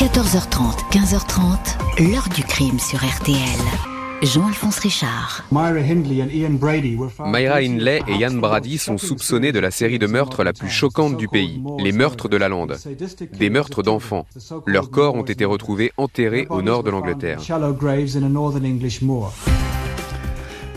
14h30, 15h30, l'heure du crime sur RTL. Jean-Alphonse Richard. Myra Hindley et Ian Brady sont soupçonnés de la série de meurtres la plus choquante du pays, les meurtres de la lande. Des meurtres d'enfants. Leurs corps ont été retrouvés enterrés au nord de l'Angleterre.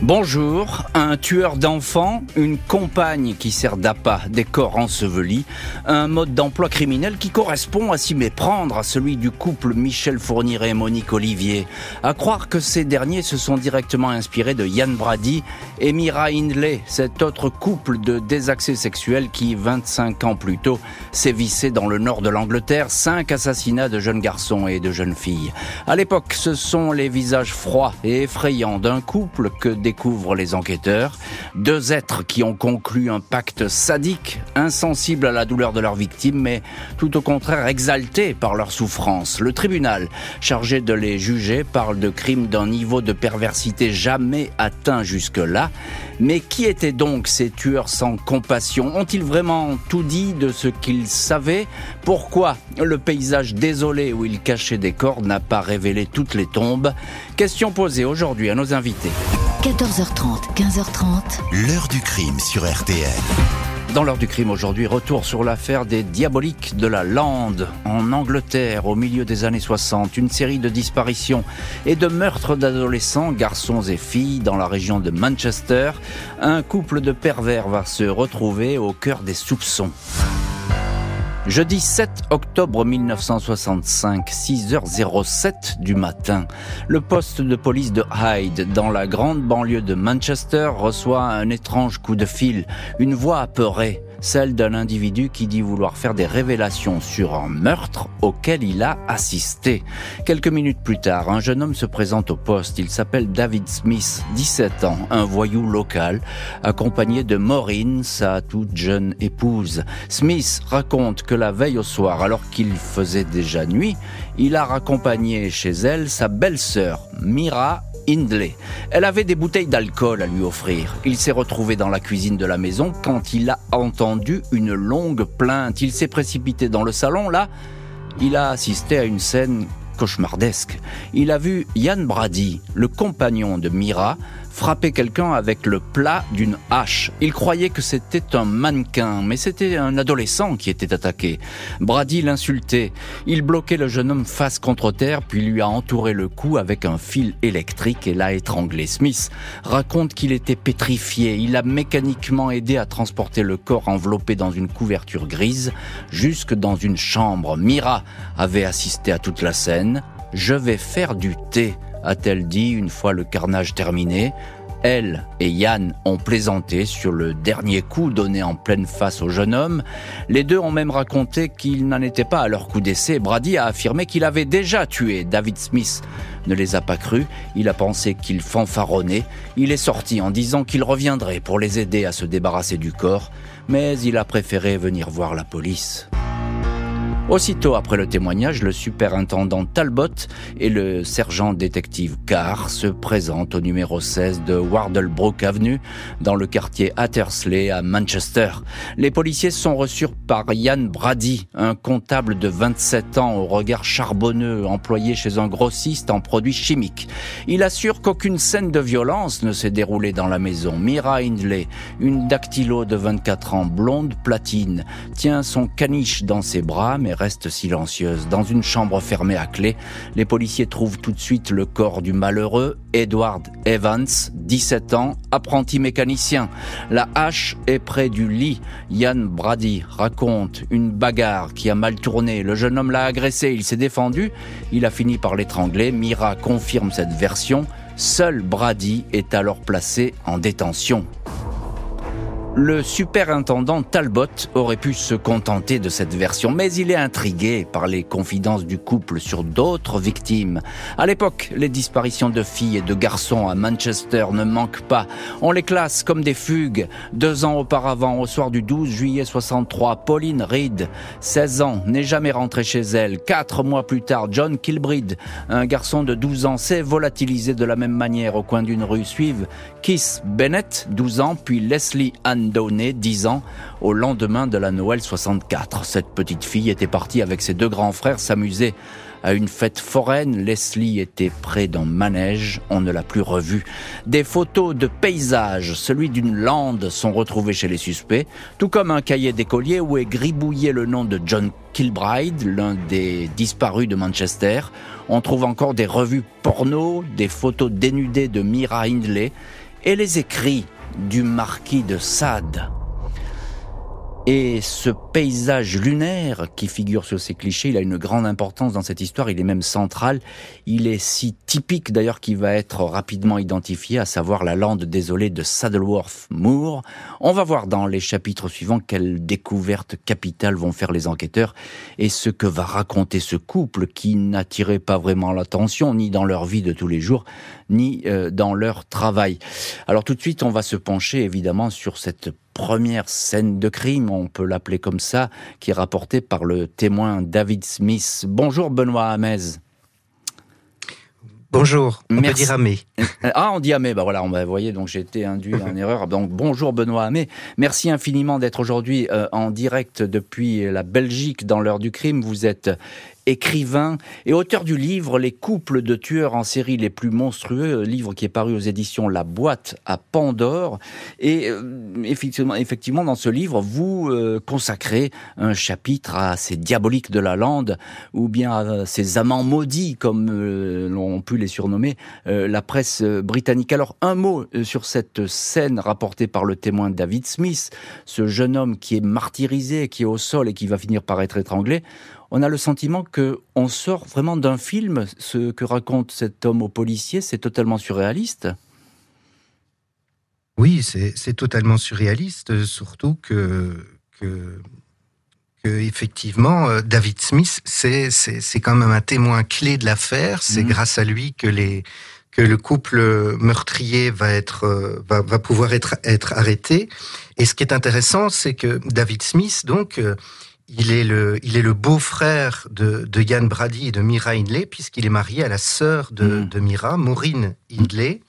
Bonjour, un tueur d'enfants, une compagne qui sert d'appât, des corps ensevelis, un mode d'emploi criminel qui correspond à s'y méprendre à celui du couple Michel Fournier et Monique Olivier. À croire que ces derniers se sont directement inspirés de Yann Brady et Mira Hindley, cet autre couple de désaccès sexuels qui, 25 ans plus tôt, sévissait dans le nord de l'Angleterre, cinq assassinats de jeunes garçons et de jeunes filles. À l'époque, ce sont les visages froids et effrayants d'un couple que découvrent les enquêteurs. Deux êtres qui ont conclu un pacte sadique, insensible à la douleur de leurs victimes, mais tout au contraire exaltés par leur souffrance. Le tribunal, chargé de les juger, parle de crimes d'un niveau de perversité jamais atteint jusque-là. Mais qui étaient donc ces tueurs sans compassion? Ont-ils vraiment tout dit de ce qu'ils savaient? Pourquoi le paysage désolé où ils cachaient des corps n'a pas révélé toutes les tombes? Question posée aujourd'hui à nos invités. 14h30, 15h30. L'heure du crime sur RTL. Dans l'heure du crime aujourd'hui, retour sur l'affaire des diaboliques de la Lande en Angleterre au milieu des années 60. Une série de disparitions et de meurtres d'adolescents, garçons et filles dans la région de Manchester. Un couple de pervers va se retrouver au cœur des soupçons. Jeudi 7 octobre 1965, 6h07 du matin, le poste de police de Hyde, dans la grande banlieue de Manchester, reçoit un étrange coup de fil. Une voix apeurée celle d'un individu qui dit vouloir faire des révélations sur un meurtre auquel il a assisté. Quelques minutes plus tard, un jeune homme se présente au poste. Il s'appelle David Smith, 17 ans, un voyou local, accompagné de Maureen, sa toute jeune épouse. Smith raconte que la veille au soir, alors qu'il faisait déjà nuit, il a raccompagné chez elle sa belle-sœur, Mira Elle avait des bouteilles d'alcool à lui offrir. Il s'est retrouvé dans la cuisine de la maison quand il a entendu une longue plainte. Il s'est précipité dans le salon. Là, il a assisté à une scène cauchemardesque. Il a vu Yann Brady, le compagnon de Mira, frapper quelqu'un avec le plat d'une hache. Il croyait que c'était un mannequin, mais c'était un adolescent qui était attaqué. Brady l'insultait. Il bloquait le jeune homme face contre terre, puis lui a entouré le cou avec un fil électrique et l'a étranglé. Smith raconte qu'il était pétrifié. Il a mécaniquement aidé à transporter le corps enveloppé dans une couverture grise jusque dans une chambre. Mira avait assisté à toute la scène. Je vais faire du thé a-t-elle dit une fois le carnage terminé. Elle et Yann ont plaisanté sur le dernier coup donné en pleine face au jeune homme. Les deux ont même raconté qu'ils n'en étaient pas à leur coup d'essai. Brady a affirmé qu'il avait déjà tué David Smith. Ne les a pas crus. Il a pensé qu'il fanfaronnait. Il est sorti en disant qu'il reviendrait pour les aider à se débarrasser du corps. Mais il a préféré venir voir la police. Aussitôt après le témoignage, le superintendant Talbot et le sergent détective Carr se présentent au numéro 16 de Wardlebrook Avenue, dans le quartier Hattersley à Manchester. Les policiers sont reçus par Ian Brady, un comptable de 27 ans au regard charbonneux, employé chez un grossiste en produits chimiques. Il assure qu'aucune scène de violence ne s'est déroulée dans la maison. Mira Hindley, une dactylo de 24 ans, blonde platine, tient son caniche dans ses bras, mais reste silencieuse. Dans une chambre fermée à clé, les policiers trouvent tout de suite le corps du malheureux Edward Evans, 17 ans, apprenti mécanicien. La hache est près du lit. Yann Brady raconte une bagarre qui a mal tourné. Le jeune homme l'a agressé, il s'est défendu, il a fini par l'étrangler. Mira confirme cette version. Seul Brady est alors placé en détention. Le superintendant Talbot aurait pu se contenter de cette version, mais il est intrigué par les confidences du couple sur d'autres victimes. À l'époque, les disparitions de filles et de garçons à Manchester ne manquent pas. On les classe comme des fugues. Deux ans auparavant, au soir du 12 juillet 63, Pauline Reed, 16 ans, n'est jamais rentrée chez elle. Quatre mois plus tard, John Kilbride, un garçon de 12 ans, s'est volatilisé de la même manière au coin d'une rue. Suivent Keith Bennett, 12 ans, puis Leslie Ann Downey, 10 ans, au lendemain de la Noël 64. Cette petite fille était partie avec ses deux grands frères s'amuser à une fête foraine. Leslie était près d'un manège. On ne l'a plus revu. Des photos de paysages, celui d'une lande, sont retrouvées chez les suspects, tout comme un cahier d'écolier où est gribouillé le nom de John Kilbride, l'un des disparus de Manchester. On trouve encore des revues porno, des photos dénudées de Mira Hindley et les écrits du marquis de Sade. Et ce paysage lunaire qui figure sur ces clichés, il a une grande importance dans cette histoire, il est même central. Il est si typique d'ailleurs qu'il va être rapidement identifié, à savoir la lande désolée de Saddleworth Moor. On va voir dans les chapitres suivants quelles découvertes capitales vont faire les enquêteurs et ce que va raconter ce couple qui n'attirait pas vraiment l'attention, ni dans leur vie de tous les jours, ni euh, dans leur travail. Alors tout de suite, on va se pencher évidemment sur cette première scène de crime, on peut l'appeler comme ça, qui est rapportée par le témoin David Smith. Bonjour Benoît Hamez. Bonjour, on peut dire Amé. Ah, on dit Amé, bah voilà, on voyez, donc j'ai été induit en erreur. Donc bonjour Benoît Amé, merci infiniment d'être aujourd'hui euh, en direct depuis la Belgique dans l'heure du crime. Vous êtes écrivain et auteur du livre Les couples de tueurs en série les plus monstrueux, livre qui est paru aux éditions La Boîte à Pandore. Et euh, effectivement, effectivement, dans ce livre, vous euh, consacrez un chapitre à ces diaboliques de la lande ou bien à ces amants maudits, comme euh, l'ont pu les surnommer la presse britannique. Alors, un mot sur cette scène rapportée par le témoin David Smith, ce jeune homme qui est martyrisé, qui est au sol et qui va finir par être étranglé on a le sentiment que on sort vraiment d'un film. Ce que raconte cet homme au policier, c'est totalement surréaliste. Oui, c'est totalement surréaliste, surtout que, que, effectivement, euh, David Smith, c'est quand même un témoin clé de l'affaire. C'est mhm. grâce à lui que les que le couple meurtrier va être euh, va, va pouvoir être être arrêté. Et ce qui est intéressant, c'est que David Smith, donc, euh, il est le, il est le beau-frère de, de Yann Brady et de Mira Hindley, puisqu'il est marié à la sœur de, mm. de Mira, Maureen Hindley.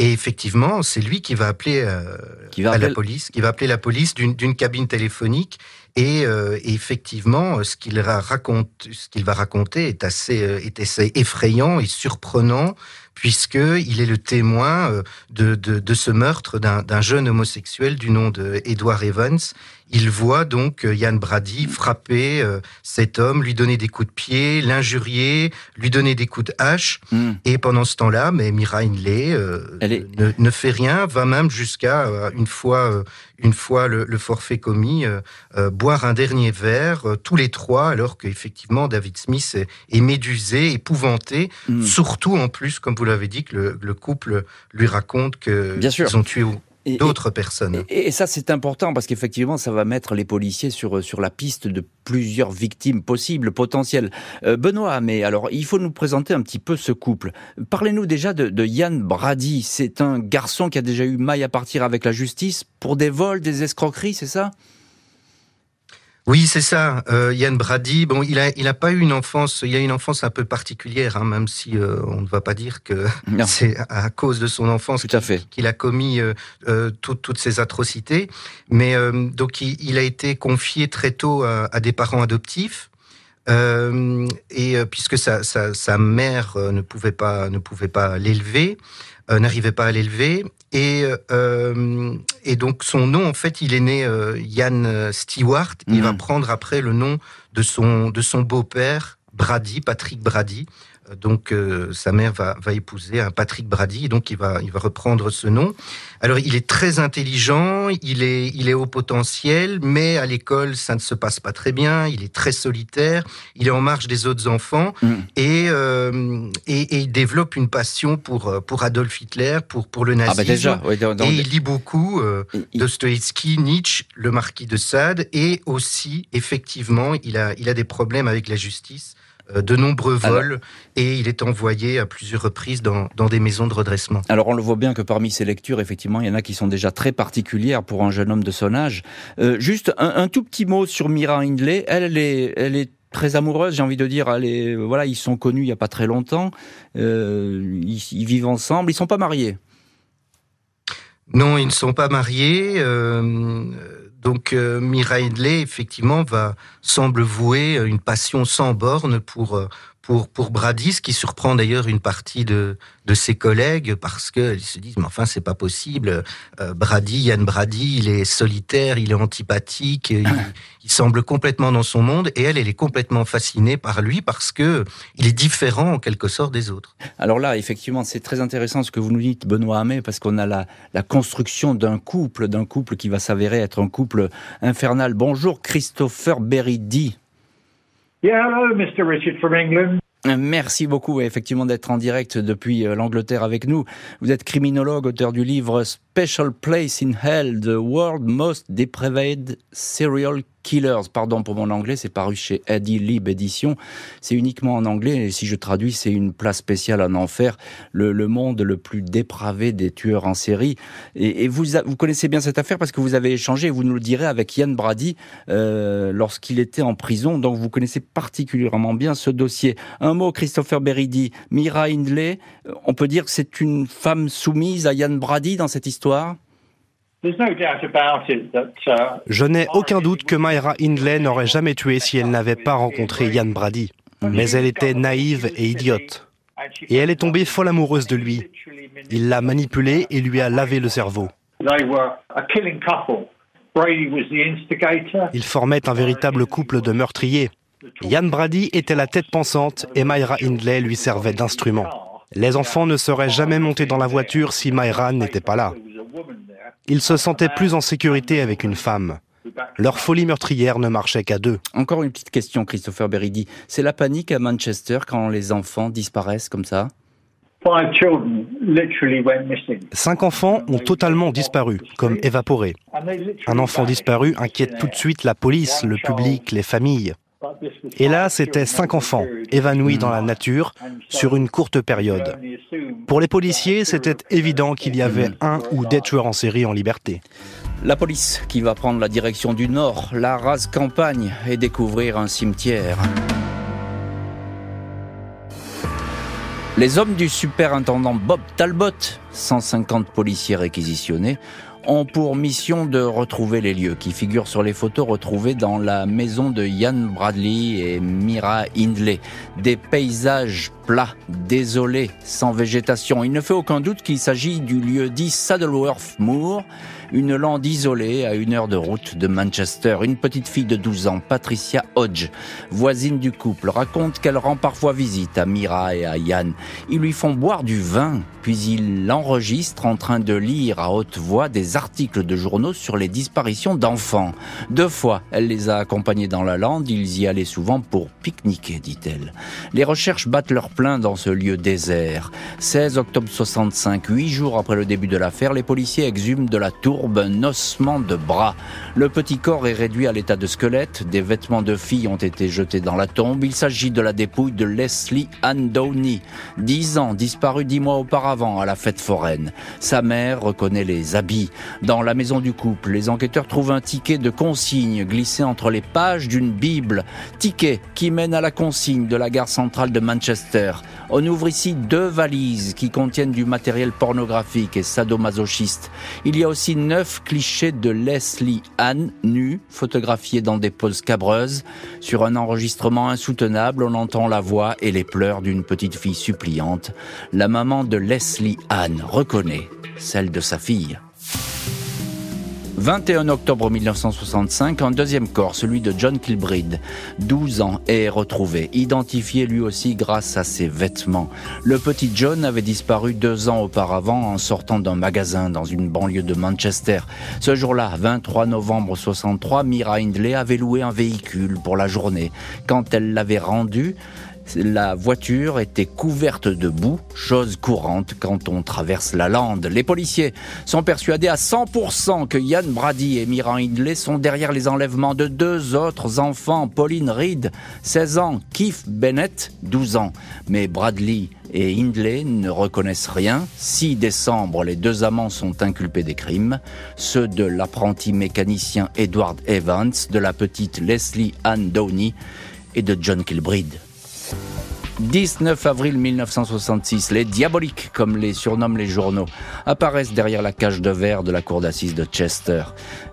Et effectivement, c'est lui qui va appeler euh, qui va la police, qui va appeler la police d'une cabine téléphonique. Et, euh, et effectivement, ce qu'il raconte, ce qu'il va raconter est assez, euh, est assez effrayant et surprenant, puisqu'il est le témoin euh, de, de, de ce meurtre d'un jeune homosexuel du nom de Edward Evans. Il voit donc Yann euh, Brady frapper euh, cet homme, lui donner des coups de pied, l'injurier, lui donner des coups de hache. Hmm. Et pendant ce temps-là, mais Mira Hindley ne, ne, fait rien, va même jusqu'à une fois une fois le, forfait commis, boire un dernier verre, tous les trois, alors qu'effectivement David Smith est, médusé, épouvanté, hmm. surtout en plus, comme vous l'avez dit, que le, couple lui raconte qu'ils ont tué d'autres personnes. Et, ça, c'est important parce qu'effectivement, ça va mettre les policiers sur, sur la piste de plusieurs victimes possibles, potentielles. Euh, Benoît, mais alors, il faut nous présenter un petit peu ce couple. Parlez-nous déjà de, de Yann Brady. C'est un garçon qui a déjà eu maille à partir avec la justice pour des vols, des escroqueries, c'est ça? Oui, c'est ça. Euh, Yann Brady, bon, il a, il a pas eu une enfance. Il a une enfance un peu particulière, hein, même si euh, on ne va pas dire que c'est à cause de son enfance qu'il a commis euh, euh toutes ces atrocités. Mais euh, donc, il, a été confié très tôt à, à des parents adoptifs. et puisque sa, sa, sa, mère ne pouvait pas ne pouvait pas l'élever, n'arrivait pas à l'élever, et, euh, et donc son nom, en fait, il est né euh, Yann Stewart. Il va mhm. prendre après le nom de son de son beau-père Brady, Patrick Brady, donc euh, sa mère va, va, épouser un Patrick Brady, donc il va, il va reprendre ce nom. Alors il est très intelligent, il est, il est au potentiel, mais à l'école ça ne se passe pas très bien. Il est très solitaire, il est en marge des autres enfants mm. et, euh, et, et, il développe une passion pour pour Adolf Hitler, pour pour le ah, bah, nazisme. et il lit beaucoup euh, Dostoevsky, Nietzsche, le marquis de Sade, et aussi effectivement il a il a des problèmes avec la justice. Euh, de nombreux vols et il est envoyé à plusieurs reprises dans, des maisons de redressement. Alors on le voit bien que parmi ces lectures, effectivement, il y en a qui sont déjà très particulières pour un jeune homme de son âge. Euh, juste un, tout petit mot sur Mira Hindley. Elle, est, elle est très amoureuse, j'ai envie de dire. Elle est, voilà, ils sont connus il n'y a pas très longtemps. Euh, ils, ils, vivent ensemble. Ils sont pas mariés. Non, ils ne sont pas mariés. Euh, donc Mira Hindley, effectivement, va semble vouer une passion sans borne pour pour, pour Brady, ce qui surprend d'ailleurs une partie de, de ses collègues parce qu'ils se disent mais enfin c'est pas possible. Euh, Brady, Yann Brady, il est solitaire, il est antipathique, il, il, semble complètement dans son monde et elle, elle est complètement fascinée par lui parce que il est différent en quelque sorte des autres. Alors là, effectivement, c'est très intéressant ce que vous nous dites, Benoît Hamé, parce qu'on a la, la construction d'un couple, d'un couple qui va s'avérer être un couple infernal. Bonjour Christopher Beridi. Hello, Mr. Richard from England. Merci beaucoup effectivement d'être en direct depuis euh, l'Angleterre avec nous. Vous êtes criminologue, auteur du livre Special Place in Hell, The World Most Depraved Serial Killers, pardon pour mon anglais, c'est paru chez Eddie Lib Édition. C'est uniquement en anglais, et si je traduis, c'est une place spéciale en enfer, le, monde le plus dépravé des tueurs en série. Et, vous, vous connaissez bien cette affaire parce que vous avez échangé, vous nous le direz, avec Yann Brady euh, lorsqu'il était en prison, donc vous connaissez particulièrement bien ce dossier. Un mot, Christopher Beridi, Mira Hindley, on peut dire que c'est une femme soumise à Yann Brady dans cette histoire? Je n'ai aucun doute que Myra Hindley n'aurait jamais tué si elle n'avait pas rencontré Yann Brady. Mais elle était naïve et idiote. Et elle est tombée folle amoureuse de lui. Il l'a manipulée et lui a lavé le cerveau. Ils formaient un véritable couple de meurtriers. Yann Brady était la tête pensante et Myra Hindley lui servait d'instrument. Les enfants ne seraient jamais montés dans la voiture si Myra n'était pas là. Ils se sentaient plus en sécurité avec une femme. Leur folie meurtrière ne marchait qu'à deux. Encore une petite question, Christopher Beridi. C'est la panique à Manchester quand les enfants disparaissent comme ça? Cinq enfants ont totalement disparu, comme évaporés. Un enfant disparu inquiète tout de suite la police, le public, les familles. Et là, c'était cinq enfants, évanouis dans la nature, sur une courte période. Pour les policiers, c'était évident qu'il y avait un ou des tueurs en série en liberté. La police qui va prendre la direction du nord, la rase campagne, et découvrir un cimetière. Les hommes du superintendant Bob Talbot, 150 policiers réquisitionnés, ont pour mission de retrouver les lieux qui figurent sur les photos retrouvées dans la maison de Ian Bradley et Mira Hindley. Des paysages plats, désolés, sans végétation. Il ne fait aucun doute qu'il s'agit du lieu dit Saddleworth Moor, une lande isolée à une heure de route de Manchester. Une petite fille de 12 ans, Patricia Hodge, voisine du couple, raconte qu'elle rend parfois visite à Mira et à Yann. Ils lui font boire du vin, puis il l'enregistre en train de lire à haute voix des articles de journaux sur les disparitions d'enfants. Deux fois, elle les a accompagnés dans la lande, ils y allaient souvent pour pique-niquer, dit-elle. Les recherches battent leur plein dans ce lieu désert. 16 octobre 65, huit jours après le début de l'affaire, les policiers exhument de la tour un ossement de bras. Le petit corps est réduit à l'état de squelette, des vêtements de fille ont été jetés dans la tombe. Il s'agit de la dépouille de Leslie Ann Downey, 10 ans, disparue dix mois auparavant à la fête foraine. Sa mère reconnaît les habits. Dans la maison du couple, les enquêteurs trouvent un ticket de consigne glissé entre les pages d'une Bible. Ticket qui mène à la consigne de la gare centrale de Manchester. On ouvre ici deux valises qui contiennent du matériel pornographique et sadomasochiste. Il y a aussi neuf clichés de Leslie Anne nue, photographiés dans des poses cabreuses. Sur un enregistrement insoutenable, on entend la voix et les pleurs d'une petite fille suppliante. La maman de Leslie Anne reconnaît celle de sa fille. 21 octobre 1965, un deuxième corps, celui de John Kilbride, 12 ans, est retrouvé, identifié lui aussi grâce à ses vêtements. Le petit John avait disparu deux ans auparavant en sortant d'un magasin dans une banlieue de Manchester. Ce jour-là, 23 novembre 63, Mira Hindley avait loué un véhicule pour la journée. Quand elle l'avait rendu, la voiture était couverte de boue, chose courante quand on traverse la lande. Les policiers sont persuadés à 100% que Yann Brady et Mira Hindley sont derrière les enlèvements de deux autres enfants, Pauline Reed, 16 ans, Keith Bennett, 12 ans. Mais Bradley et Hindley ne reconnaissent rien. 6 décembre, les deux amants sont inculpés des crimes, ceux de l'apprenti mécanicien Edward Evans, de la petite Leslie Ann Downey et de John Kilbride. 19 avril 1966, les diaboliques, comme les surnomment les journaux, apparaissent derrière la cage de verre de la cour d'assises de Chester.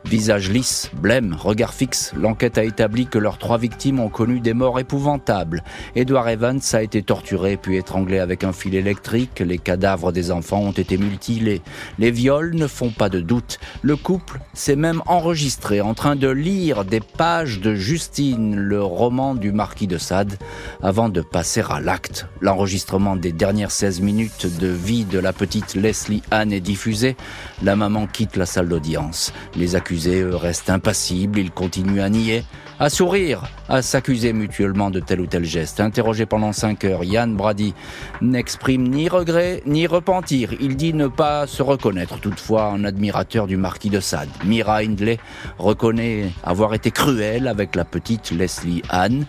Visage lisse, blême, regard fixe, l'enquête a établi que leurs trois victimes ont connu des morts épouvantables. Edward Evans a été torturé puis étranglé avec un fil électrique, les cadavres des enfants ont été mutilés. Les viols ne font pas de doute. Le couple s'est même enregistré en train de lire des pages de Justine, le roman du marquis de Sade, avant de passer à l'acte. L'enregistrement des dernières 16 minutes de vie de la petite Leslie Anne est diffusé. La maman quitte la salle d'audience. Les accusés, restent impassibles. Ils continuent à nier, à sourire, à s'accuser mutuellement de tel ou tel geste. Interrogé pendant 5 heures, Yann Brady n'exprime ni regret ni repentir. Il dit ne pas se reconnaître toutefois un admirateur du marquis de Sade. Mira Hindley reconnaît avoir été cruel avec la petite Leslie Anne.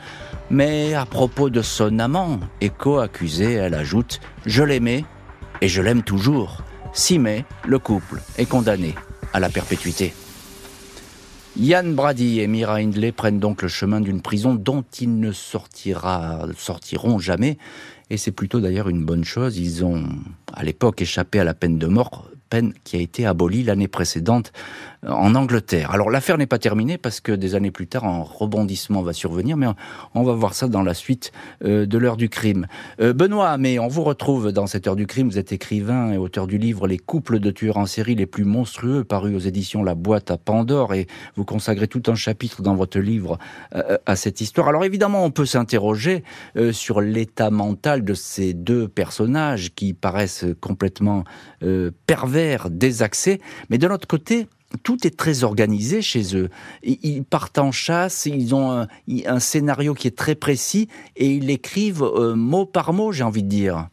Mais à propos de son amant et co-accusé, elle ajoute ⁇ Je l'aimais et je l'aime toujours ⁇ 6 mai, le couple est condamné à la perpétuité. Yann Brady et Mira Hindley prennent donc le chemin d'une prison dont ils ne sortiront jamais. Et c'est plutôt d'ailleurs une bonne chose. Ils ont, à l'époque, échappé à la peine de mort peine qui a été abolie l'année précédente euh, en Angleterre. Alors l'affaire n'est pas terminée parce que des années plus tard, un rebondissement va survenir, mais on va voir ça dans la suite euh, de l'heure du crime. Euh, Benoît, mais on vous retrouve dans cette heure du crime. Vous êtes écrivain et auteur du livre Les couples de tueurs en série les plus monstrueux, paru aux éditions La Boîte à Pandore, et vous consacrez tout un chapitre dans votre livre à cette histoire. Alors évidemment, on peut s'interroger sur l'état mental de ces deux personnages qui paraissent complètement pervers des accès, mais de l'autre côté, tout est très organisé chez eux. Ils partent en chasse, ils ont un, scénario qui est très précis et ils l'écrivent euh, mot par mot, j'ai envie de dire.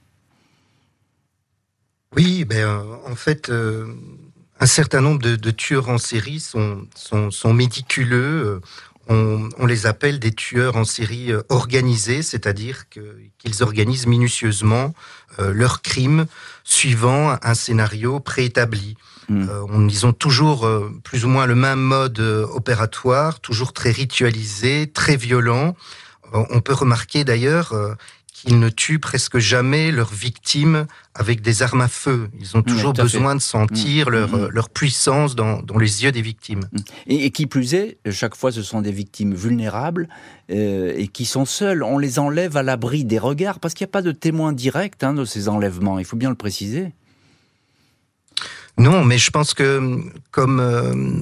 Oui, ben, euh, en fait, euh, un certain nombre de, tueurs en série sont, sont, méticuleux. On, les appelle des tueurs en série organisés, c'est-à-dire qu'ils organisent minutieusement leurs crimes suivant un scénario préétabli. Hmm. Euh, ils ont toujours euh, plus ou moins le même mode euh, opératoire, toujours très ritualisé, très violent. on peut remarquer d'ailleurs qu'ils ne tuent presque jamais leurs victimes avec des armes à feu. Ils ont toujours besoin de sentir hmm. leur, leur, puissance dans, dans, les yeux des victimes. Hmm. Et, qui plus est, chaque fois ce sont des victimes vulnérables et qui sont seules. On les enlève à l'abri des regards parce qu'il n'y a pas de témoin direct hein, de ces enlèvements. Il faut bien le préciser. Non, mais je pense que comme euh,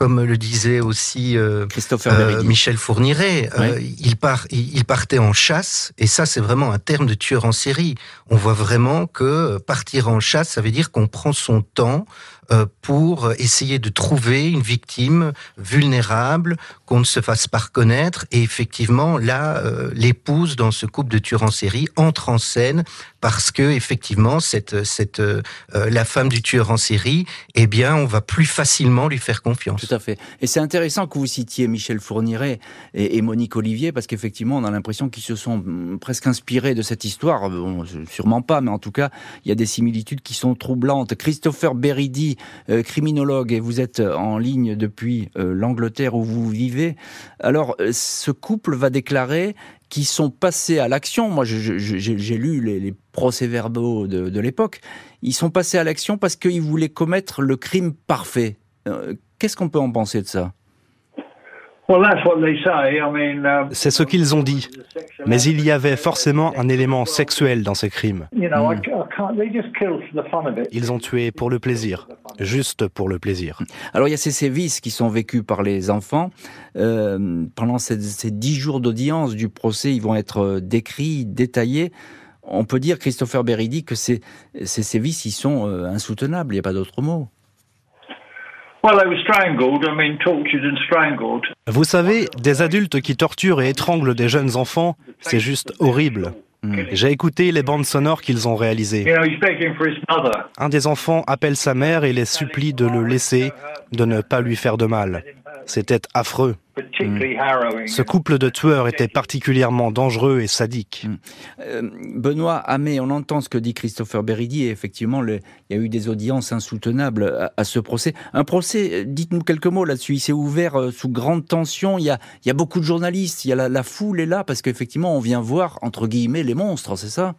comme le disait aussi euh, euh Michel Fourniret, euh, il, part, il, partait en chasse, et ça c'est vraiment un terme de tueur en série. On voit vraiment que partir en chasse, ça veut dire qu'on prend son temps euh, pour essayer de trouver une victime vulnérable, qu'on ne se fasse pas reconnaître. Et effectivement, là, euh, l'épouse dans ce couple de tueurs en série entre en scène parce que effectivement, cette, cette, euh, la femme du tueur en série, eh bien, on va plus facilement lui faire confiance. Tout à fait. Et c'est intéressant que vous citiez Michel Fourniret et, Monique Olivier parce qu'effectivement, on a l'impression qu'ils se sont mm, presque inspirés de cette histoire. Sûrement pas, mais en tout cas, il y a des similitudes qui sont troublantes. Christopher Beridi euh, criminologue et vous êtes en ligne depuis euh, l'Angleterre où vous vivez. Alors, euh, ce couple va déclarer qu'ils sont passés à l'action. Moi, j'ai lu les, procès-verbaux de, l'époque. Ils sont passés à l'action parce qu'ils voulaient commettre le crime parfait. Qu'est-ce qu'on peut en penser de ça? C'est ce qu'ils ont dit. Mais il y avait forcément un élément sexuel dans ces crimes. Ils ont tué pour le plaisir, juste pour le plaisir. Alors il y a ces sévices qui sont vécus par les enfants. Euh, pendant ces, dix jours d'audience du procès, ils vont être euh, décrits, détaillés. On peut dire, Christopher Beridi, que ces, ces sévices, ils sont euh, insoutenables, il n'y a pas d'autre mot. Vous savez, des adultes qui torturent et étranglent des jeunes enfants, c'est juste horrible. Hmm. J'ai écouté les bandes sonores qu'ils ont réalisées. Un des enfants appelle sa mère et les supplie de le laisser de ne pas lui faire de mal. C'était affreux. Ce couple de tueurs était particulièrement dangereux et sadique. Hmm. Euh, Benoît Hamé, on entend ce que dit Christopher Beridi et effectivement, il y a eu des audiences insoutenables à, ce procès. Un procès, dites-nous quelques mots là-dessus, il s'est ouvert euh, sous grande tension, il y, a, beaucoup de journalistes, il y a la, la foule est là parce qu'effectivement, on vient voir, entre guillemets, les monstres, c'est ça?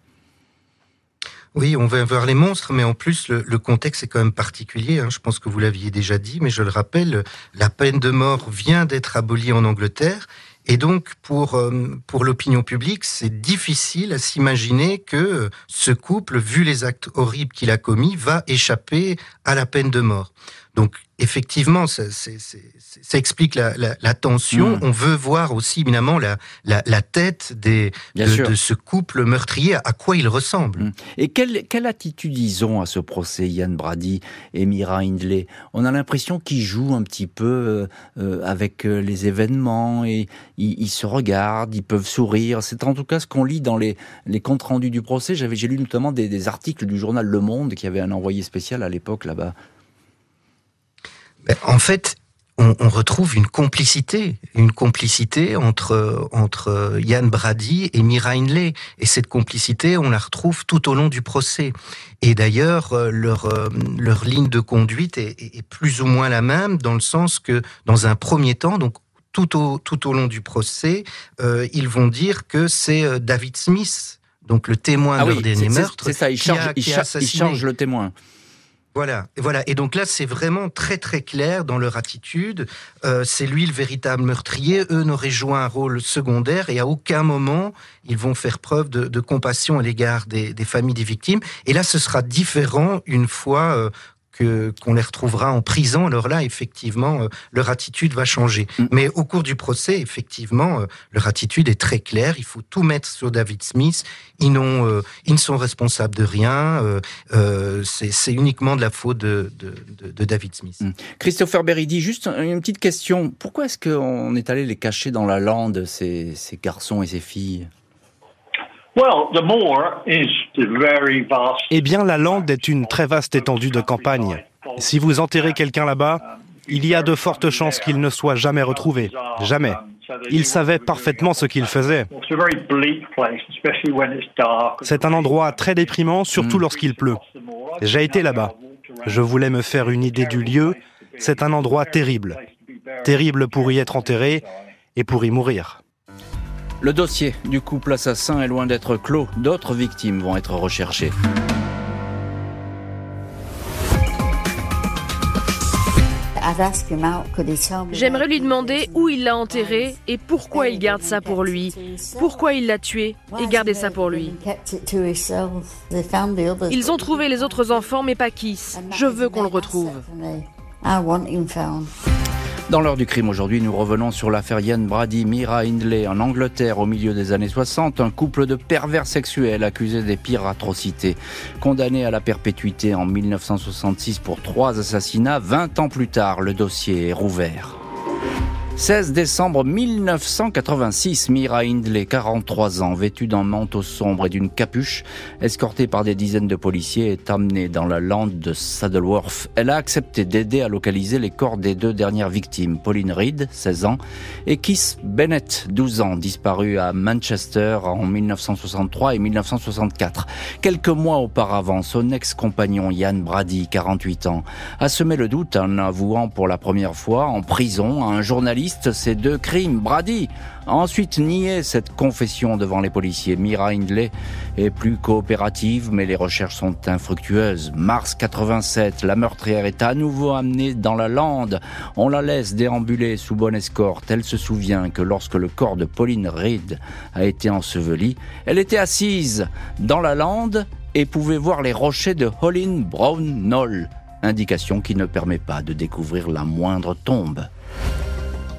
Oui, on va voir les monstres, mais en plus, le, contexte est quand même particulier. Hein. Je pense que vous l'aviez déjà dit, mais je le rappelle, la peine de mort vient d'être abolie en Angleterre. Et donc, pour, euh, pour l'opinion publique, c'est difficile à s'imaginer que ce couple, vu les actes horribles qu'il a commis, va échapper à la peine de mort. Donc, effectivement, ça, explique la, tension. Hmm. On veut voir aussi, évidemment, la, tête des, de, ce couple meurtrier, à quoi il ressemble. Hmm. Et quelle, attitude ils ont à ce procès, Yann Brady et Mira Hindley? On a l'impression qu'ils jouent un petit peu euh, euh, avec euh, les événements et ils, se regardent, ils peuvent sourire. C'est en tout cas ce qu'on lit dans les, comptes rendus du procès. J'avais, j'ai lu notamment des, des articles du journal Le Monde qui avait un envoyé spécial à l'époque là-bas en fait, on, retrouve une complicité, une complicité entre entre Yann Brady et Mira Hindley. Et cette complicité, on la retrouve tout au long du procès. Et d'ailleurs, euh, leur euh, leur ligne de conduite est, plus ou moins la même, dans le sens que dans un premier temps, donc tout au tout au long du procès, euh, ils vont dire que c'est David Smith, donc le témoin ah de leur dernier meurtre, c'est ça, il change le témoin. Voilà, voilà. Et donc là, c'est vraiment très très clair dans leur attitude. Euh, c'est lui le véritable meurtrier. Eux n'auraient joué un rôle secondaire et à aucun moment ils vont faire preuve de, compassion à l'égard des, familles des victimes. Et là, ce sera différent une fois euh, qu'on les retrouvera en prison. Alors là, effectivement, euh, leur attitude va changer. Mm. Mais au cours du procès, effectivement, euh, leur attitude est très claire. Il faut tout mettre sur David Smith. Ils, n'ont, euh, ils ne sont responsables de rien. c'est, uniquement de la faute de, David Smith. Mm. Christopher Beridi, juste une petite question. Pourquoi est-ce qu'on est allé les cacher dans la lande, ces, ces garçons et ces filles? Eh bien, la lande est une très vaste étendue de campagne. Si vous enterrez quelqu'un là-bas, il y a de fortes chances qu'il ne soit jamais retrouvé. Jamais. Il savait parfaitement ce qu'il faisait. C'est un endroit très déprimant, surtout hmm. lorsqu'il pleut. J'ai été là-bas. Je voulais me faire une idée du lieu. C'est un endroit terrible. Terrible pour y être enterré et pour y mourir. Le dossier du couple assassin est loin d'être clos. D'autres victimes vont être recherchées. J'aimerais lui demander où il l'a enterré et pourquoi il garde ça pour lui. Pourquoi il l'a tué et gardé ça pour lui. Ils ont trouvé les autres enfants mais pas Kiss. Je veux qu'on le retrouve. Dans l'heure du crime aujourd'hui, nous revenons sur l'affaire Yann Brady, Mira Hindley en Angleterre au milieu des années 60, un couple de pervers sexuels accusés des pires atrocités. Condamné à la perpétuité en 1966 pour trois assassinats, 20 ans plus tard, le dossier est rouvert. 16 décembre 1986, Mira Hindley, 43 ans, vêtue d'un manteau sombre et d'une capuche, escortée par des dizaines de policiers, est amenée dans la lande de Saddleworth. Elle a accepté d'aider à localiser les corps des deux dernières victimes, Pauline Reed, 16 ans, et Keith Bennett, 12 ans, disparu à Manchester en 1963 et 1964. Quelques mois auparavant, son ex-compagnon Yann Brady, 48 ans, a semé le doute en avouant pour la première fois en prison à un journaliste ces deux crimes. Brady a ensuite nié cette confession devant les policiers. Mira Hindley est plus coopérative, mais les recherches sont infructueuses. Mars 87, la meurtrière est à nouveau amenée dans la lande. On la laisse déambuler sous bonne escorte. Elle se souvient que lorsque le corps de Pauline Reed a été enseveli, elle était assise dans la lande et pouvait voir les rochers de Hollin Brown Knoll, indication qui ne permet pas de découvrir la moindre tombe.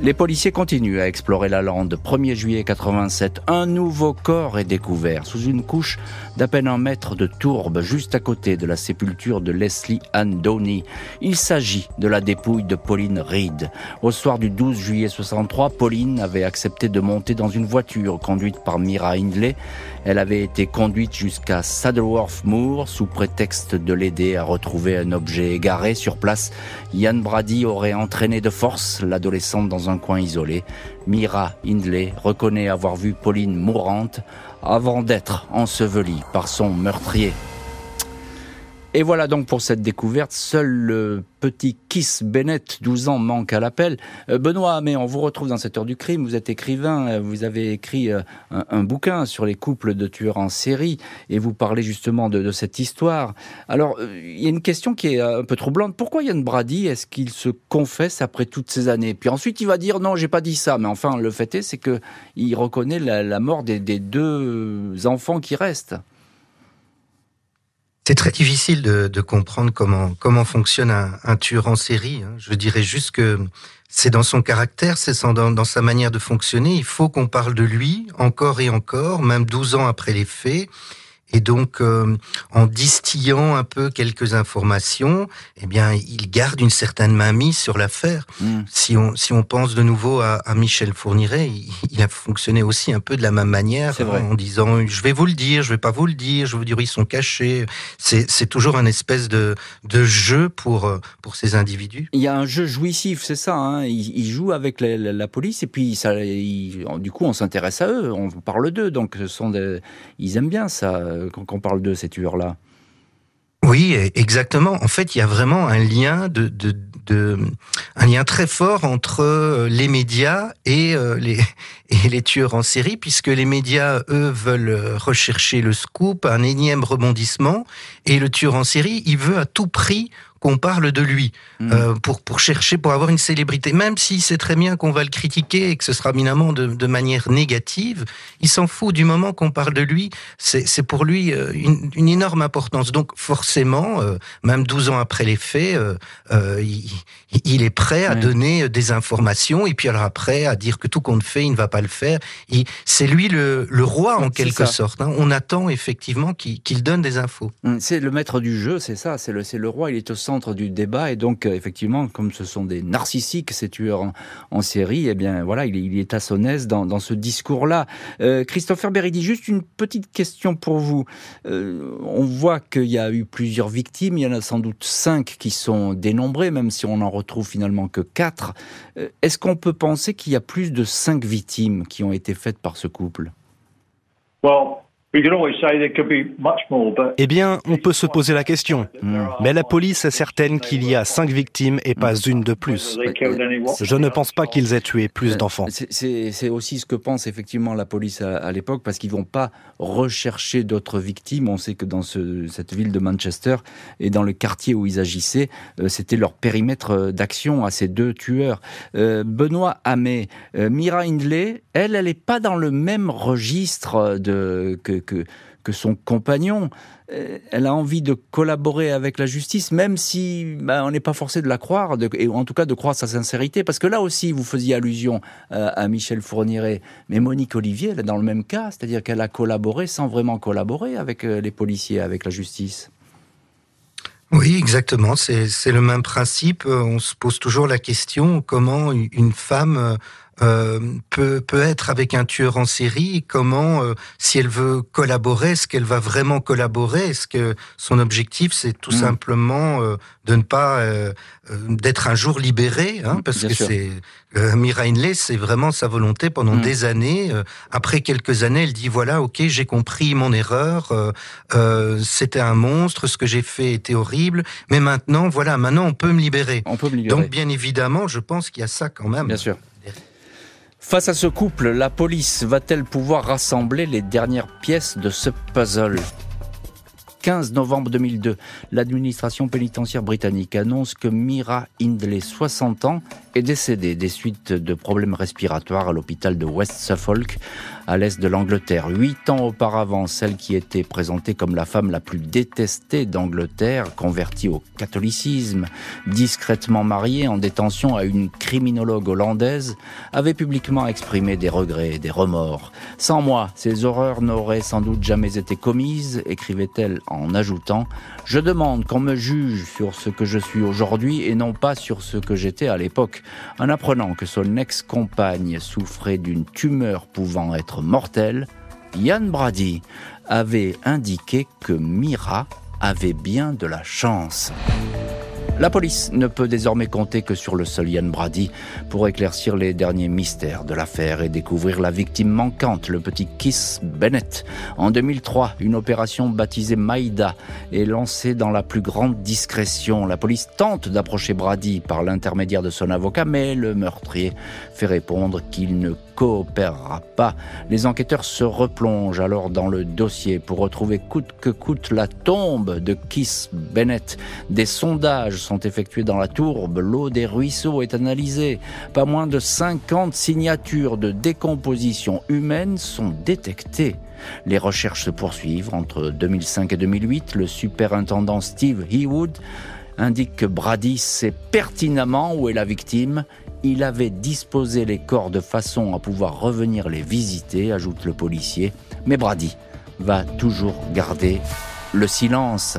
Les policiers continuent à explorer la lande. 1er juillet 87, un nouveau corps est découvert sous une couche d'à peine un mètre de tourbe juste à côté de la sépulture de Leslie Ann Downey. Il s'agit de la dépouille de Pauline Reed. Au soir du 12 juillet 63, Pauline avait accepté de monter dans une voiture conduite par Mira Hindley. Elle avait été conduite jusqu'à Saddleworth Moor sous prétexte de l'aider à retrouver un objet égaré. Sur place, Ian Brady aurait entraîné de force l'adolescente dans un coin isolé. Mira Hindley reconnaît avoir vu Pauline mourante avant d'être ensevelie par son meurtrier. Et voilà donc pour cette découverte. Seul le petit Kiss Bennett, 12 ans, manque à l'appel. Euh, Benoît, mais on vous retrouve dans cette heure du crime. Vous êtes écrivain, euh, vous avez écrit euh, un, bouquin sur les couples de tueurs en série et vous parlez justement de, cette histoire. Alors, il y a une question qui est un peu troublante. Pourquoi Yann Brady, est-ce qu'il se confesse après toutes ces années? Puis ensuite, il va dire non, j'ai pas dit ça. Mais enfin, le fait est, c'est que il reconnaît la, mort des deux enfants qui restent. C'est très difficile de, de, comprendre comment comment fonctionne un, un tueur en série. Hein. Je dirais juste que c'est dans son caractère, c'est dans, dans, sa manière de fonctionner. Il faut qu'on parle de lui encore et encore, même 12 ans après les faits. Et donc, euh, en distillant un peu quelques informations, eh bien, il garde une certaine mainmise sur l'affaire. Mm. Si on si on pense de nouveau à, à Michel Fourniret, il, a fonctionné aussi un peu de la même manière, en disant je vais vous le dire, je vais pas vous le dire, je vous dire ils sont cachés. C'est toujours un espèce de de jeu pour euh, pour ces individus. Il y a un jeu jouissif, c'est ça. Hein il, il joue avec la, la, police et puis ça, du coup, on s'intéresse à eux, on parle d'eux, donc ce sont des, ils aiment bien ça euh, quand on parle de ces tueurs-là. Oui, exactement. En fait, il y a vraiment un lien de un lien très fort entre euh, les médias et euh, les et les tueurs en série, puisque les médias, eux, veulent rechercher le scoop, un énième rebondissement, et le tueur en série, il veut à tout prix qu'on parle de lui hmm. euh, pour pour chercher pour avoir une célébrité. Même s'il sait très bien qu'on va le critiquer et que ce sera éminemment de, de manière négative il s'en fout du moment qu'on parle de lui. C'est pour lui euh, une, une, énorme importance. Donc forcément euh, même 12 ans après les faits euh, il, il, est prêt à donner des informations. Et puis alors après à dire que tout compte fait il ne va pas le faire. C'est lui le, le roi en quelque sorte hein. on attend effectivement qu'il qu'il donne des infos. Hmm, c'est le maître du jeu c'est ça. C'est le c'est le roi il est au centre du débat. Et donc euh, effectivement comme ce sont des narcissiques ces tueurs en, série eh bien voilà il est, à son aise dans, ce discours là euh, Christopher Beridi juste une petite question pour vous. Euh, on voit qu'il y a eu plusieurs victimes. Il y en a sans doute cinq qui sont dénombrées même si on en retrouve finalement que quatre. Est-ce qu'on peut penser qu'il y a plus de cinq victimes qui ont été faites par ce couple? Eh bien, on peut se poser la question. Mais la police est certaine qu'il y a cinq victimes et pas une de plus. Je ne pense pas qu'ils aient tué plus d'enfants. C'est aussi ce que pense effectivement la police à, l'époque, parce qu'ils vont pas rechercher d'autres victimes. On sait que dans ce, cette ville de Manchester et dans le quartier où ils agissaient, euh, c'était leur périmètre euh, d'action à ces deux tueurs. Euh, Benoît Hamé, Mira Hindley, elle, elle n'est pas dans le même registre de, que, que, son compagnon. Euh, elle a envie de collaborer avec la justice, même si ben, on n'est pas forcé de la croire, de, et en tout cas de croire sa sincérité, parce que là aussi, vous faisiez allusion euh, à Michel Fourniret, mais Monique Olivier, elle est dans le même cas, c'est-à-dire qu'elle a collaboré sans vraiment collaborer avec euh, les policiers, avec la justice. Oui, exactement. C'est le même principe. On se pose toujours la question comment une femme euh, peut, peut être avec un tueur en série, comment, euh, si elle veut collaborer, est-ce qu'elle va vraiment collaborer? Est-ce que son objectif, c'est tout mm. simplement euh, de ne pas d'être un jour libéré hein, Parce que c'est Mira Inley, c'est vraiment sa volonté pendant mm. des années. après quelques années, elle dit voilà, ok, j'ai compris mon erreur. C'était un monstre, ce que j'ai fait était horrible, mais maintenant, voilà, maintenant on peut me libérer. On peut me libérer. Donc bien évidemment, je pense qu'il y a ça quand même. Bien sûr. Face à ce couple, la police va-t-elle pouvoir rassembler les dernières pièces de ce puzzle? 15 novembre 2002, l'administration pénitentiaire britannique annonce que Mira Hindley, 60 ans, est décédé des suites de problèmes respiratoires à l'hôpital de West Suffolk, à l'est de l'Angleterre. Huit ans auparavant, celle qui était présentée comme la femme la plus détestée d'Angleterre, convertie au catholicisme, discrètement mariée en détention à une criminologue hollandaise, avait publiquement exprimé des regrets et des remords. Sans moi, ces horreurs n'auraient sans doute jamais été commises, écrivait-elle en ajoutant Je demande qu'on me juge sur ce que je suis aujourd'hui et non pas sur ce que j'étais à l'époque. En apprenant que son ex-compagne souffrait d'une tumeur pouvant être mortel, Yann Brady avait indiqué que Mira avait bien de la chance. La police ne peut désormais compter que sur le seul Yann Brady pour éclaircir les derniers mystères de l'affaire et découvrir la victime manquante, le petit Kiss Bennett. En 2003, une opération baptisée Maïda est lancée dans la plus grande discrétion. La police tente d'approcher Brady par l'intermédiaire de son avocat, mais le meurtrier fait répondre qu'il ne coopérera pas. Les enquêteurs se replongent alors dans le dossier pour retrouver coûte que coûte la tombe de Kiss Bennett. Des sondages effectués dans la tourbe, l'eau des ruisseaux est analysée. Pas moins de 50 signatures de décomposition humaine sont détectées. Les recherches se poursuivent. Entre 2005 et 2008, le superintendant Steve Hewood indique que Brady sait pertinemment où est la victime il avait disposé les corps de façon à pouvoir revenir les visiter, ajoute le policier. Mais Brady va toujours garder le silence.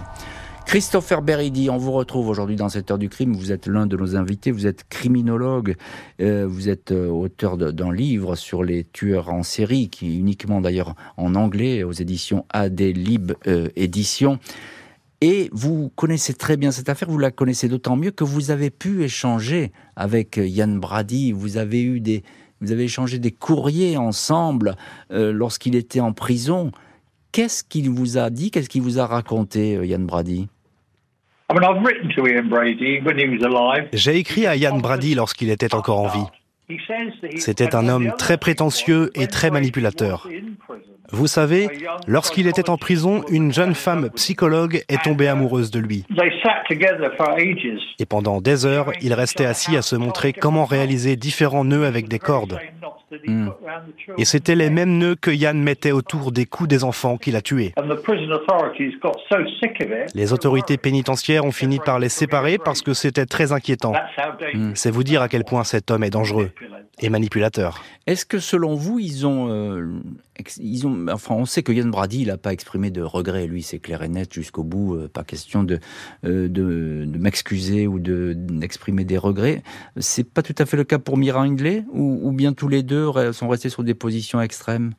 Christopher Beridi, on vous retrouve aujourd'hui dans cette heure du crime. Vous êtes l'un de nos invités. Vous êtes criminologue. Euh, vous êtes euh, auteur d'un livre sur les tueurs en série, qui est uniquement d'ailleurs en anglais aux éditions AD Lib euh, Éditions. Et vous connaissez très bien cette affaire, vous la connaissez d'autant mieux que vous avez pu échanger avec Yann Brady, vous avez eu des, vous avez échangé des courriers ensemble euh, lorsqu'il était en prison. Qu'est-ce qu'il vous a dit, qu'est-ce qu'il vous a raconté, euh, Yann Brady? J'ai écrit à Yann Brady lorsqu'il était encore en vie. C'était un homme très prétentieux et très manipulateur. Vous savez, lorsqu'il était en prison, une jeune femme psychologue est tombée amoureuse de lui. Et pendant des heures, il restait assis à se montrer comment réaliser différents nœuds avec des cordes. Hmm. Et c'était les mêmes nœuds que Yann mettait autour des coups des enfants qu'il a tués. Les autorités pénitentiaires ont fini par les séparer parce que c'était très inquiétant. C'est vous dire à quel point cet homme est dangereux et manipulateur. Est-ce que selon vous, ils ont, euh, ils ont, enfin, on sait que Yann Brady, il n'a pas exprimé de regret. Lui, c'est clair et net jusqu'au bout. Euh, pas question de, euh, de, de m'excuser ou de d'exprimer des regrets. C'est pas tout à fait le cas pour Mira Hindley, ou, ou bien tous les deux sont restés sur des positions extrêmes?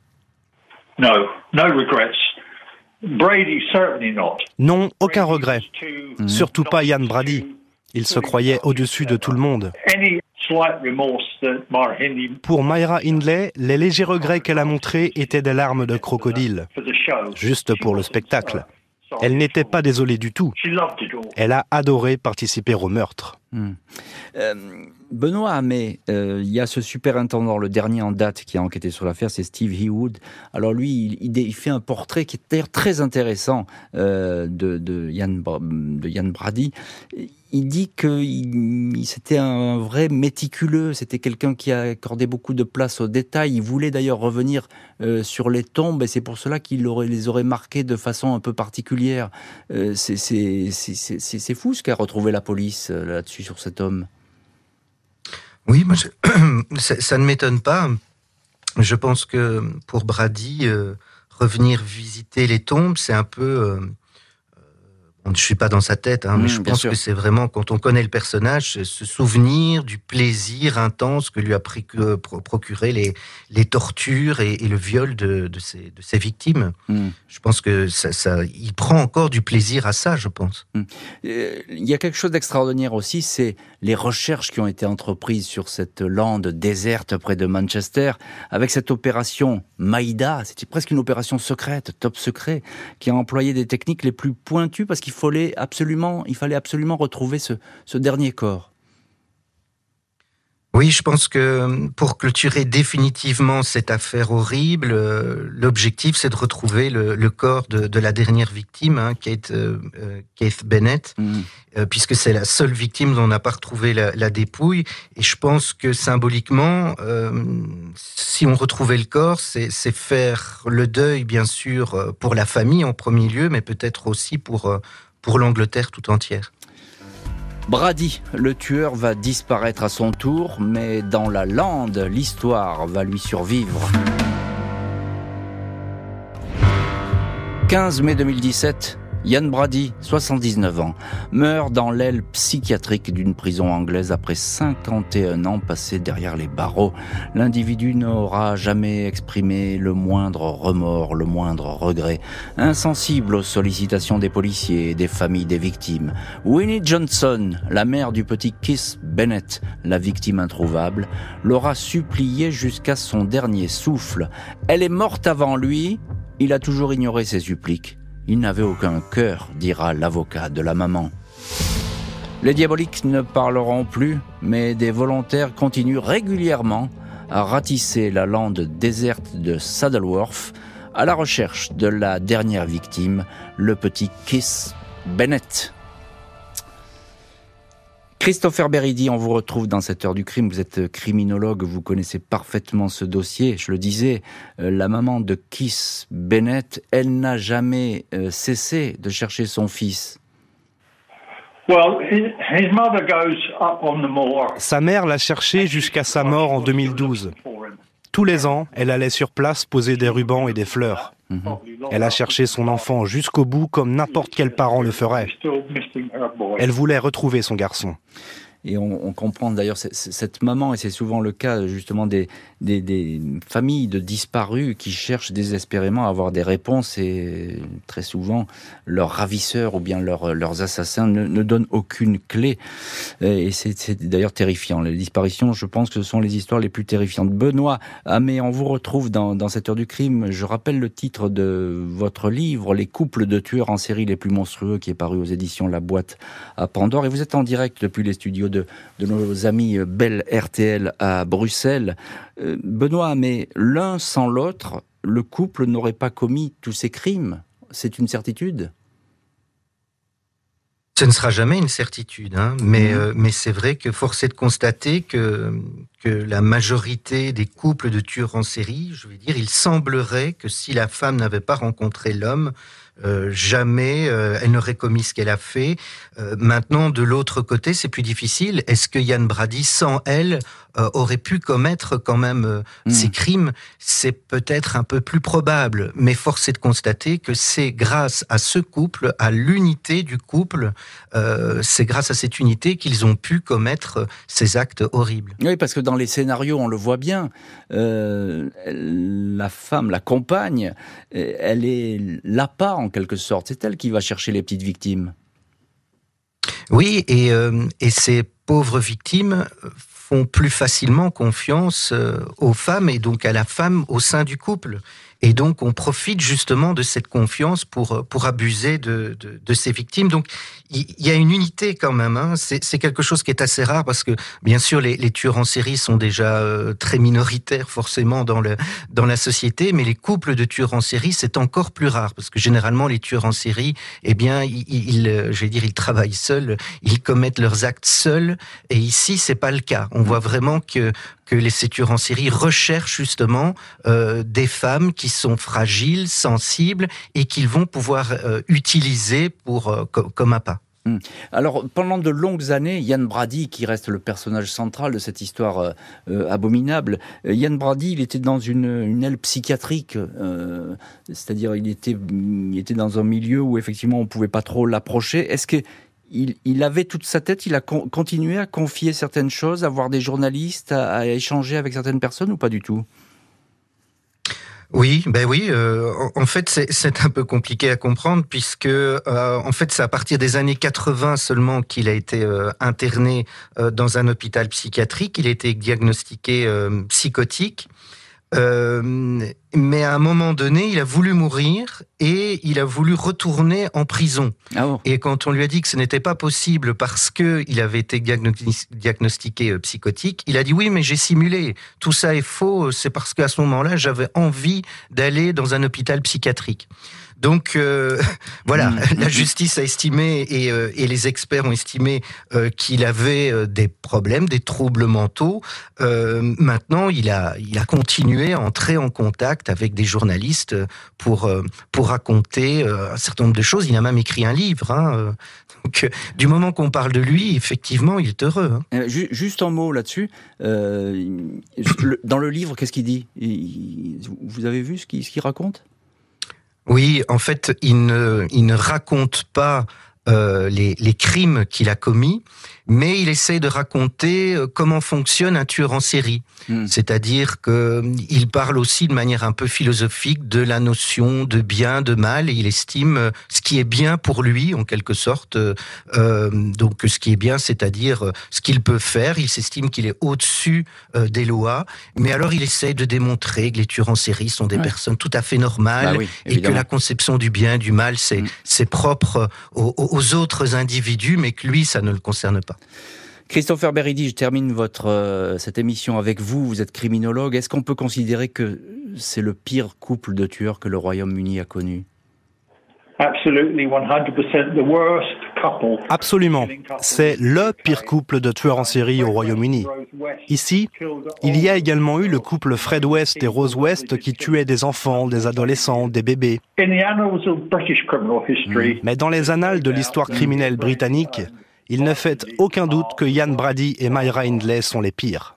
No, no regrets. Brady certainly not. Non, aucun regret. Surtout pas Yann Brady. Il se croyait au-dessus de tout le monde. Pour Myra Hindley, les légers regrets qu'elle a montrés étaient des larmes de crocodile, juste pour le spectacle. Elle n'était pas désolée du tout. Elle a adoré participer au meurtre. Hmm. Euh, Benoît mais euh, il y a ce superintendant, le dernier en date qui a enquêté sur l'affaire, c'est Steve Hewood. Alors lui, il, fait un portrait qui est d'ailleurs très intéressant euh, de, de, Yann, Brady il dit que c'était un vrai méticuleux, c'était quelqu'un qui a accordé beaucoup de place aux détails. Il voulait d'ailleurs revenir euh, sur les tombes et c'est pour cela qu'il les aurait marquées de façon un peu particulière. C'est fou ce qu'a retrouvé la police là-dessus sur cet homme. Oui, ça, ne m'étonne pas. Je pense que pour Brady, revenir visiter les tombes, c'est un peu je ne suis pas dans sa tête, hein, mais je pense que c'est vraiment, quand on connaît le personnage, ce souvenir du plaisir intense que lui a procuré les, les tortures et, le viol de, de, ses, de ses victimes. Hmm. Je pense que ça, ça, il prend encore du plaisir à ça, je pense. Hmm. Euh, il y a quelque chose d'extraordinaire aussi, c'est les recherches qui ont été entreprises sur cette lande déserte près de Manchester, avec cette opération Maïda, c'était presque une opération secrète, top secret, qui a employé des techniques les plus pointues parce qu'il fallait absolument, il fallait absolument retrouver ce, ce dernier corps. Oui, je pense que pour clôturer définitivement cette affaire horrible, euh, l'objectif c'est de retrouver le, corps de, la dernière victime, hein, Kate, euh, euh, Keith Bennett, mm. puisque c'est la seule victime dont on n'a pas retrouvé la, dépouille. Et je pense que symboliquement, si on retrouvait le corps, c'est faire le deuil, bien sûr, pour la famille en premier lieu, mais peut-être aussi pour, pour l'Angleterre tout entière. Brady, le tueur, va disparaître à son tour, mais dans la lande, l'histoire va lui survivre. 15 mai 2017, Yann Brady, 79 ans, meurt dans l'aile psychiatrique d'une prison anglaise après 51 ans passés derrière les barreaux. L'individu n'aura jamais exprimé le moindre remords, le moindre regret. Insensible aux sollicitations des policiers et des familles des victimes. Winnie Johnson, la mère du petit Kiss Bennett, la victime introuvable, l'aura supplié jusqu'à son dernier souffle. Elle est morte avant lui, il a toujours ignoré ses suppliques. Il n'avait aucun cœur, dira l'avocat de la maman. Les diaboliques ne parleront plus, mais des volontaires continuent régulièrement à ratisser la lande déserte de Saddleworth à la recherche de la dernière victime, le petit Kiss Bennett. Christopher Beridi, on vous retrouve dans cette heure du crime. Vous êtes criminologue, vous connaissez parfaitement ce dossier. Je le disais, euh, la maman de Kiss Bennett, elle n'a jamais euh, cessé de chercher son fils. Sa mère l'a cherché jusqu'à sa mort en 2012. Tous les ans, elle allait sur place poser des rubans et des fleurs. Mhm. Elle a cherché son enfant jusqu'au bout comme n'importe quel parent le ferait. Elle voulait retrouver son garçon. Et on, comprend d'ailleurs cette maman, et c'est souvent le cas justement des, familles de disparus qui cherchent désespérément à avoir des réponses et très souvent leurs ravisseurs ou bien leurs assassins ne, donnent aucune clé. Et c'est d'ailleurs terrifiant. Les disparitions, je pense que ce sont les histoires les plus terrifiantes. Benoît, ah mais on vous retrouve dans, dans cette heure du crime. Je rappelle le titre de votre livre, Les couples de tueurs en série les plus monstrueux, qui est paru aux éditions La Boîte à Pandore. Et vous êtes en direct depuis les studios de, de nos amis Belle RTL à Bruxelles. Euh, Benoît, mais l'un sans l'autre, le couple n'aurait pas commis tous ces crimes. C'est une certitude? Ce ne sera jamais une certitude, hein, mais, mmh. euh, mais c'est vrai que force est de constater que, que la majorité des couples de tueurs en série, je veux dire, il semblerait que si la femme n'avait pas rencontré l'homme, euh, jamais euh, elle n'aurait commis ce qu'elle a fait. Euh, maintenant, de l'autre côté, c'est plus difficile. Est-ce que Yann Brady, sans elle, aurait pu commettre quand même hmm. ces crimes C'est peut-être un peu plus probable, mais force est de constater que c'est grâce à ce couple, à l'unité du couple, c'est grâce à cette unité qu'ils ont pu commettre ces actes horribles. Oui, parce que dans les scénarios, on le voit bien, la femme, la compagne, elle est l'appât en quelque sorte. C'est elle qui va chercher les petites victimes. Oui, et, euh, ces pauvres victimes font plus facilement confiance euh, aux femmes et donc à la femme au sein du couple. Et donc, on profite justement de cette confiance pour, pour abuser de, de, de ces victimes. Donc, il y, a une unité quand même. Hein. C'est quelque chose qui est assez rare parce que, bien sûr, les, les tueurs en série sont déjà euh, très minoritaires forcément dans, le, dans la société, mais les couples de tueurs en série, c'est encore plus rare parce que généralement, les tueurs en série, eh bien, ils, ils euh, je vais dire, ils travaillent seuls, ils commettent leurs actes seuls. Et ici, c'est pas le cas. On voit vraiment que que les tueurs en série recherchent justement euh, des femmes qui sont fragiles, sensibles et qu'ils vont pouvoir euh, utiliser pour euh, comme appât. Hmm. Alors, pendant de longues années, Yann Brady, qui reste le personnage central de cette histoire abominable, Yann Brady, il était dans une, aile psychiatrique, c'est-à-dire il était, il était dans un milieu où effectivement on pouvait pas trop l'approcher. Est-ce que il, avait toute sa tête, il a continué à confier certaines choses, à voir des journalistes, à, échanger avec certaines personnes ou pas du tout? Oui, ben oui. Euh, en fait, c'est un peu compliqué à comprendre puisque, euh, en fait, c'est à partir des années 80 seulement qu'il a été euh, interné dans un hôpital psychiatrique. Il a été diagnostiqué psychotique. Euh, mais à un moment donné, il a voulu mourir et il a voulu retourner en prison. Ah et quand on lui a dit que ce n'était pas possible parce que il avait été diagnostiqué euh, psychotique, il a dit oui, mais j'ai simulé. Tout ça est faux. C'est parce qu'à ce moment-là, j'avais envie d'aller dans un hôpital psychiatrique. Donc euh, voilà, mm. la justice a estimé et, euh, et les experts ont estimé euh, qu'il avait des problèmes, des troubles mentaux. maintenant, il a, il a continué à entrer en contact avec des journalistes pour, pour raconter un certain nombre de choses. Il a même écrit un livre. Hein, donc, du moment qu'on parle de lui, effectivement, il est heureux. Hein. Juste en mots là-dessus, dans le livre, qu'est-ce qu'il dit? Vous avez vu ce qu'il raconte? Oui, en fait, il ne, raconte pas euh, les, crimes qu'il a commis, mais il essaie de raconter euh, comment fonctionne un tueur en série. Hmm. C'est-à-dire qu'il euh, parle aussi de manière un peu philosophique de la notion de bien, de mal, et il estime ce qui est bien pour lui, en quelque sorte. Euh, donc, ce qui est bien, c'est-à-dire ce qu'il peut faire. Il s'estime qu'il est au-dessus des lois, mais alors il essaie de démontrer que les tueurs en série sont des personnes tout à fait normales bah et que la conception du bien, du mal, c'est hmm. propre aux aux autres individus, mais que lui, ça ne le concerne pas. Christopher Beridi, je termine votre, euh, cette émission avec vous. Vous êtes criminologue. Est-ce qu'on peut considérer que c'est le pire couple de tueurs que le Royaume-Uni a connu? Absolument. C'est le pire couple de tueurs en série au Royaume-Uni. Ici, il y a également eu le couple Fred West et Rose West qui tuaient des enfants, des adolescents, des bébés. Mais dans les annales de l'histoire criminelle britannique, il ne fait aucun doute que Ian Brady et Myra Hindley sont les pires.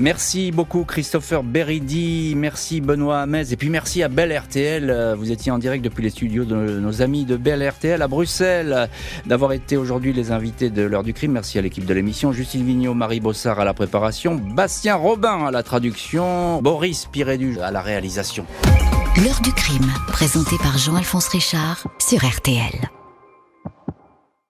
Merci beaucoup Christopher Beridi, merci Benoît Hamez et puis merci à Belle RTL. Vous étiez en direct depuis les studios de nos amis de Belle RTL à Bruxelles d'avoir été aujourd'hui les invités de l'heure du crime. Merci à l'équipe de l'émission, Justine Vignot, Marie Bossard à la préparation, Bastien Robin à la traduction, Boris Pirédu à la réalisation. L'heure du crime, présenté par Jean-Alphonse Richard sur RTL.